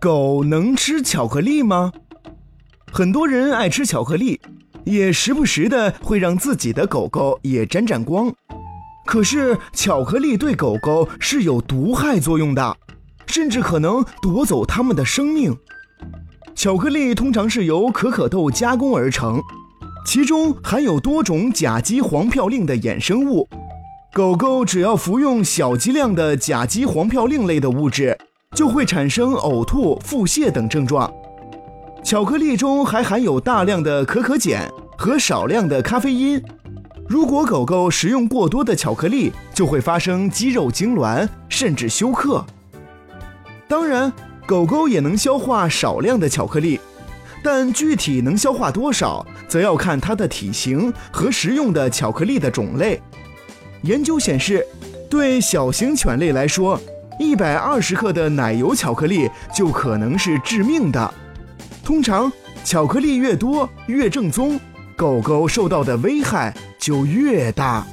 狗能吃巧克力吗？很多人爱吃巧克力，也时不时的会让自己的狗狗也沾沾光。可是，巧克力对狗狗是有毒害作用的，甚至可能夺走它们的生命。巧克力通常是由可可豆加工而成，其中含有多种甲基黄嘌呤的衍生物。狗狗只要服用小剂量的甲基黄嘌呤类的物质。就会产生呕吐、腹泻等症状。巧克力中还含有大量的可可碱和少量的咖啡因。如果狗狗食用过多的巧克力，就会发生肌肉痉挛，甚至休克。当然，狗狗也能消化少量的巧克力，但具体能消化多少，则要看它的体型和食用的巧克力的种类。研究显示，对小型犬类来说，一百二十克的奶油巧克力就可能是致命的。通常，巧克力越多越正宗，狗狗受到的危害就越大。